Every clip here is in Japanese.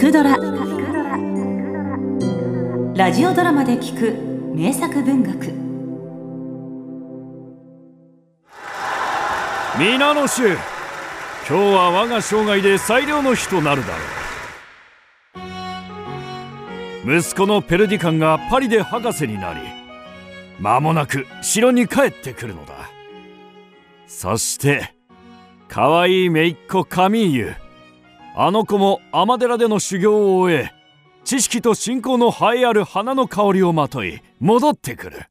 くドラ」ラジオドラマで聞く名作文学。皆の衆今日は我が生涯で最良の日となるだろう。息子のペルディカンがパリで博士になり間もなく城に帰ってくるのだ。そして可愛い姪っ子カミーユあの子も尼寺での修行を終え知識と信仰の栄えある花の香りをまとい戻ってくる。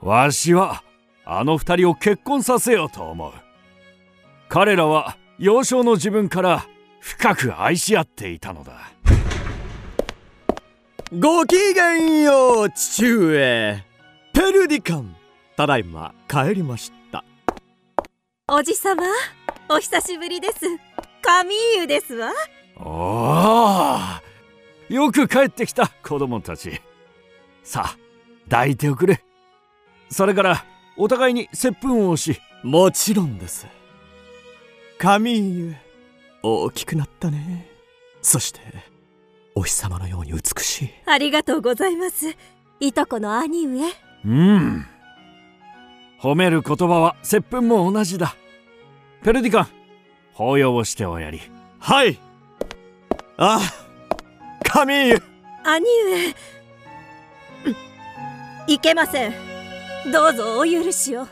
わしはあの二人を結婚させようと思う。彼らは幼少の自分から深く愛し合っていたのだ。ごきげんよう父上。ペルディカンただいま帰りました。おじさまお久しぶりです。カミーユですわ。おおよく帰ってきた子供たち。さあ抱いておくれ。それからお互いに接吻をしもちろんです。カミーユ大きくなったね。そしてお日様のように美しい。ありがとうございます。いとこの兄上。うん。褒める言葉は接吻も同じだ。ペルディカン抱擁をしておやり。はい。あカミーユ兄上。いけません。どうぞお許しを。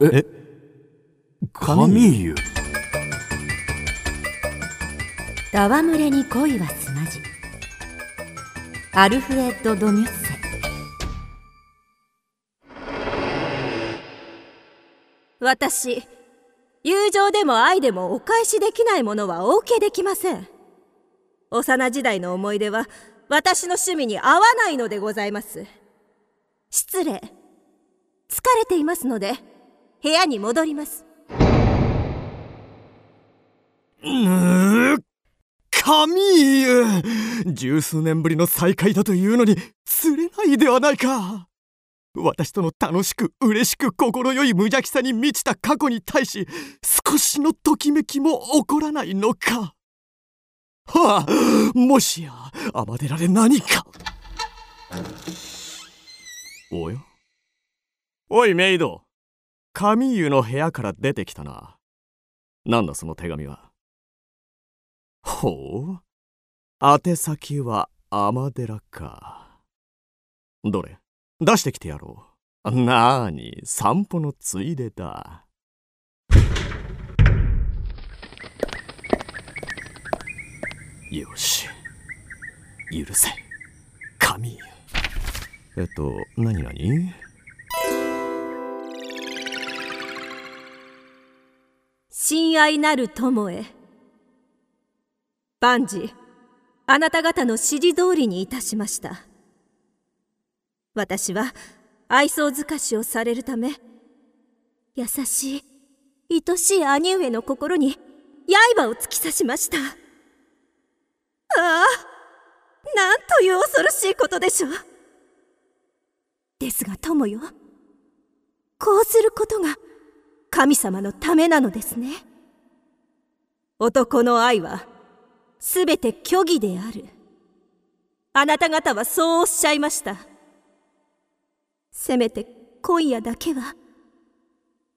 えカミーユ戯れに恋はすまじ。アルフレッド・ドミュッセ私友情でも愛でもお返しできないものはお受けできません。幼時代の思い出は私の趣味に合わないのでございます。失礼。疲れていますので部屋に戻ります。ぬカミーユ十数年ぶりの再会だというのに釣れないではないか。私との楽しく嬉しく心よい無邪気さに満ちた過去に対し少しのときめきも起こらないのか。はあもしや尼寺で何か。おや？おいメイド。カミーユの部屋から出てきたな。なんだその手紙は？ほう？宛先は尼寺か。どれ？出してきてやろう。なーに散歩のついでだ。よし。許せ。神えっと何何？親愛なる友へ。万事あなた方の指示通りにいたしました。私は愛想づかしをされるため優しい愛しい兄上の心に刃を突き刺しました。ああなんという恐ろしいことでしょう。ですが友よこうすることが神様のためなのですね。男の愛はすべて虚偽である。あなた方はそうおっしゃいました。せめて今夜だけは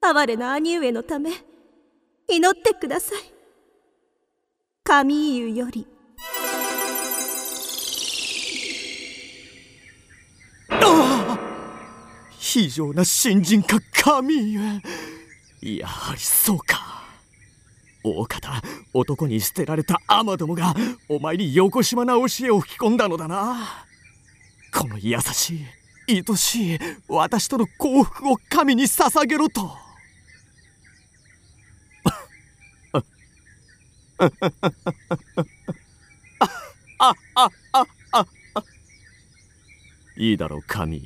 哀れな兄上のため祈ってください。神湯より。ああ非常な新人か神ゆやはりそうか。大方男に捨てられたアマどもがお前に横島な教えを吹き込んだのだな。この優しい愛しい私との幸福を神に捧げろと。いいだろう神。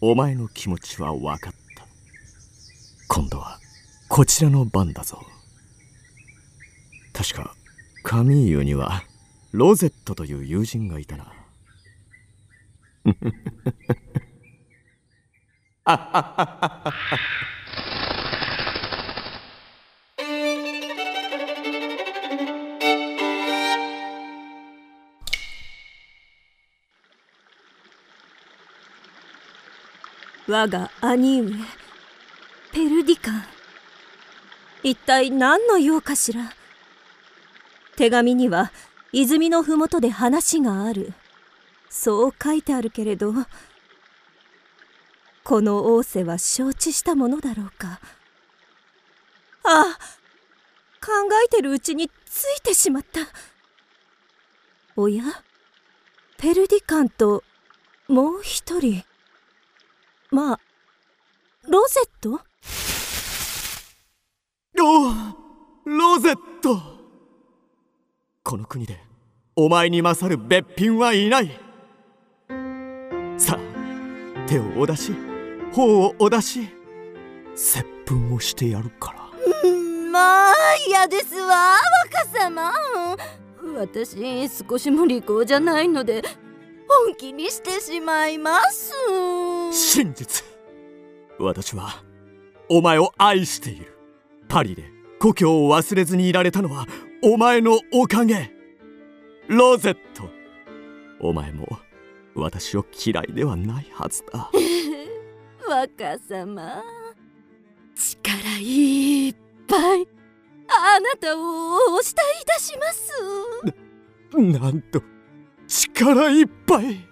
お前の気持ちは分かった。今度はこちらの番だぞ。確かカミーユにはロゼットという友人がいたな。我が兄上ペルディカン。一体何の用かしら？手紙には泉の麓で話がある。そう書いてあるけれどこの仰せは承知したものだろうか。ああ考えてるうちについてしまった。おやペルディカンともう一人。まあロゼット？おロゼット。この国でお前に勝る別品はいない。手をお出し頬をお出し接吻をしてやるから。まあ嫌ですわ若様。私少しも利口じゃないので本気にしてしまいます。真実。私はお前を愛している。パリで故郷を忘れずにいられたのはお前のおかげ。ロゼット。お前も私を嫌いではないはずだ。若様力いっぱいあなたをお慕いいたします。なんと力いっぱい。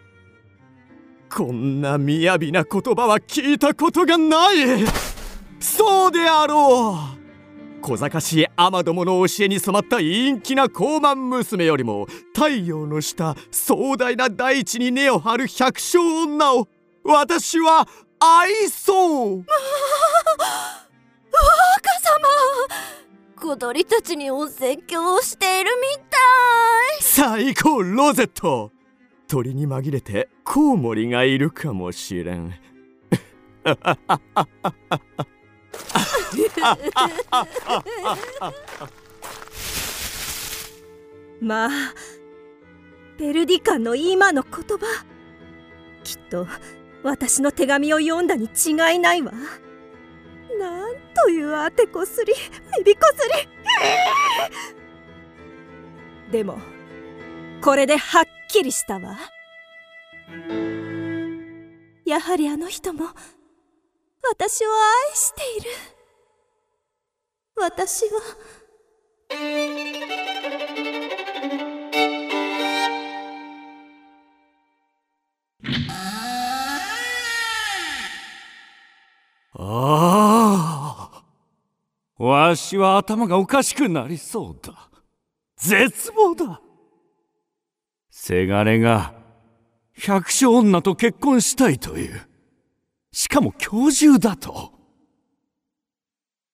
こんな雅な言葉は聞いたことがない。そうであろう小賢しいアマどもの教えに染まった陰気な高慢娘よりも太陽の下壮大な大地に根を張る百姓女を私は愛そう。小鳥たちにお説教をしているみたい。さあ行こうロゼット。鳥に紛れてコウモリがいるかもしれんまあペルディカンの今の言葉。きっと私の手紙を読んだに違いないわ。なんというあてこすりみびこすり。でもこれではっきりしたわ。やはりあの人も私を愛している。私はわしは頭がおかしくなりそうだ。絶望だ。せがれが百姓女と結婚したいという。しかも今日中だと。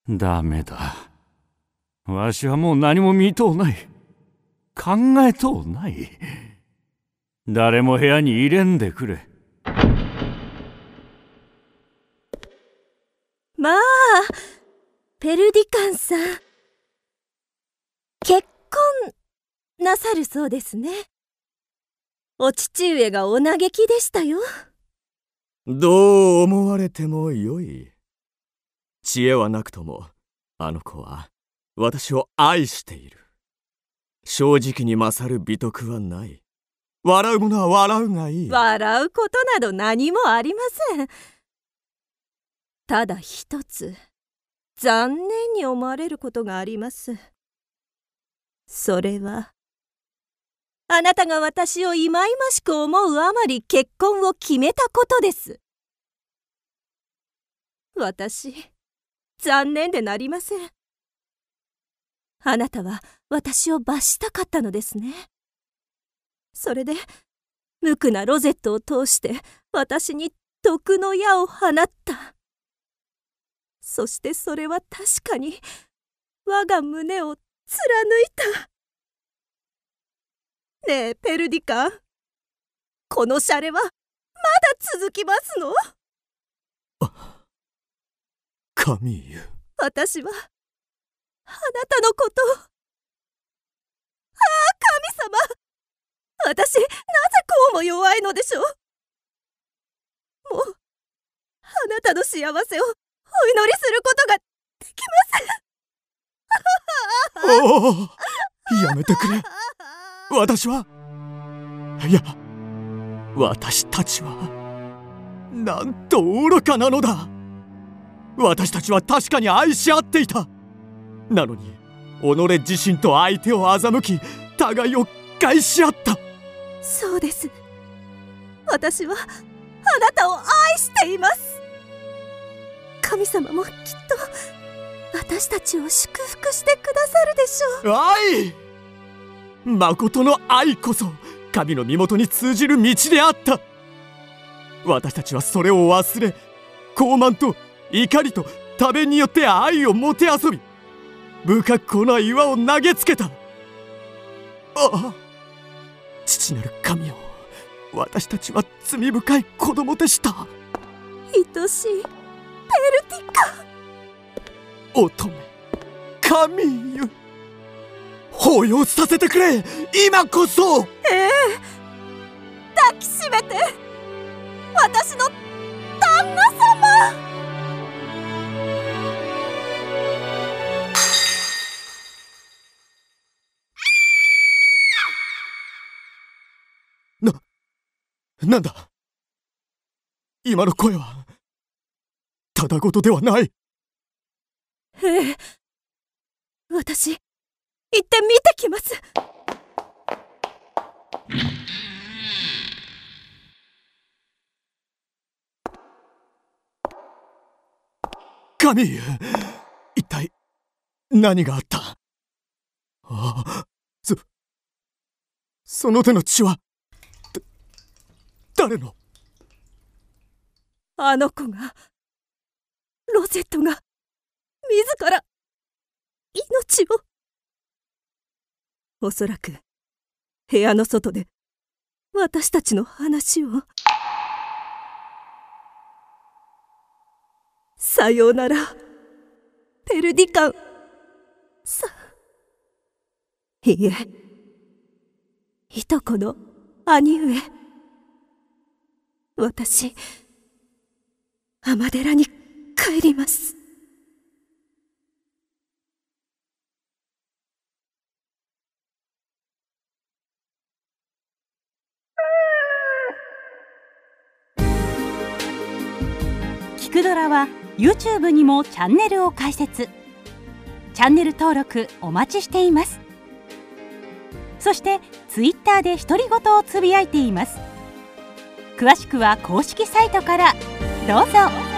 ダメだ。わしはもう何も見とうない。考えとうない。誰も部屋に入れんでくれ。まあペルディカンさん。結婚なさるそうですね。お父上がお嘆きでしたよ。どう思われてもよい知恵はなくともあの子は私を愛している。正直に勝る美徳はない。笑う者は笑うがいい。笑うことなど何もありません。ただ一つ残念に思われることがあります。それはあなたが私を忌々しく思うあまり結婚を決めたことです。私残念でなりません。あなたは私を罰したかったのですね。それで無垢なロゼットを通して私に毒の矢を放った。そしてそれは確かに我が胸を貫いた。ねえペルディカ。このシャレはまだ続きますの？カミーユ私はあなたのことを。ああ神様。私なぜこうも弱いのでしょう。もうあなたの幸せをお祈りすることができません。おおやめてくれ。私はいや私たちはなんと愚かなのだ私たちは確かに愛し合っていた。なのに己自身と相手を欺き互いを返し合った。そうです。私はあなたを愛しています。神様もきっと私たちを祝福してくださるでしょう。愛誠の愛こそ神の身元に通じる道であった。私たちはそれを忘れ傲慢と怒りと食べによって愛をもてあそび不格好な岩を投げつけた。ああ父なる神よ私たちは罪深い子供でした。愛しいペルティカ。乙女神よ抱擁させてくれ。今こそ。ええ抱きしめて。私の旦那様なんだ？今の声は、ただごとではない。ええ私行って見てきます。神一体何があった？ああそその手の血はだ誰の？あの子がロゼットが自ら命を。おそらく部屋の外で私たちの話を。さようならペルディカン。さいいえ。いとこの兄上。私尼寺に帰ります。キクドラは YouTube にもチャンネルを開設。チャンネル登録お待ちしています。そして Twitter で独り言をつぶやいています。詳しくは公式サイトからどうぞ。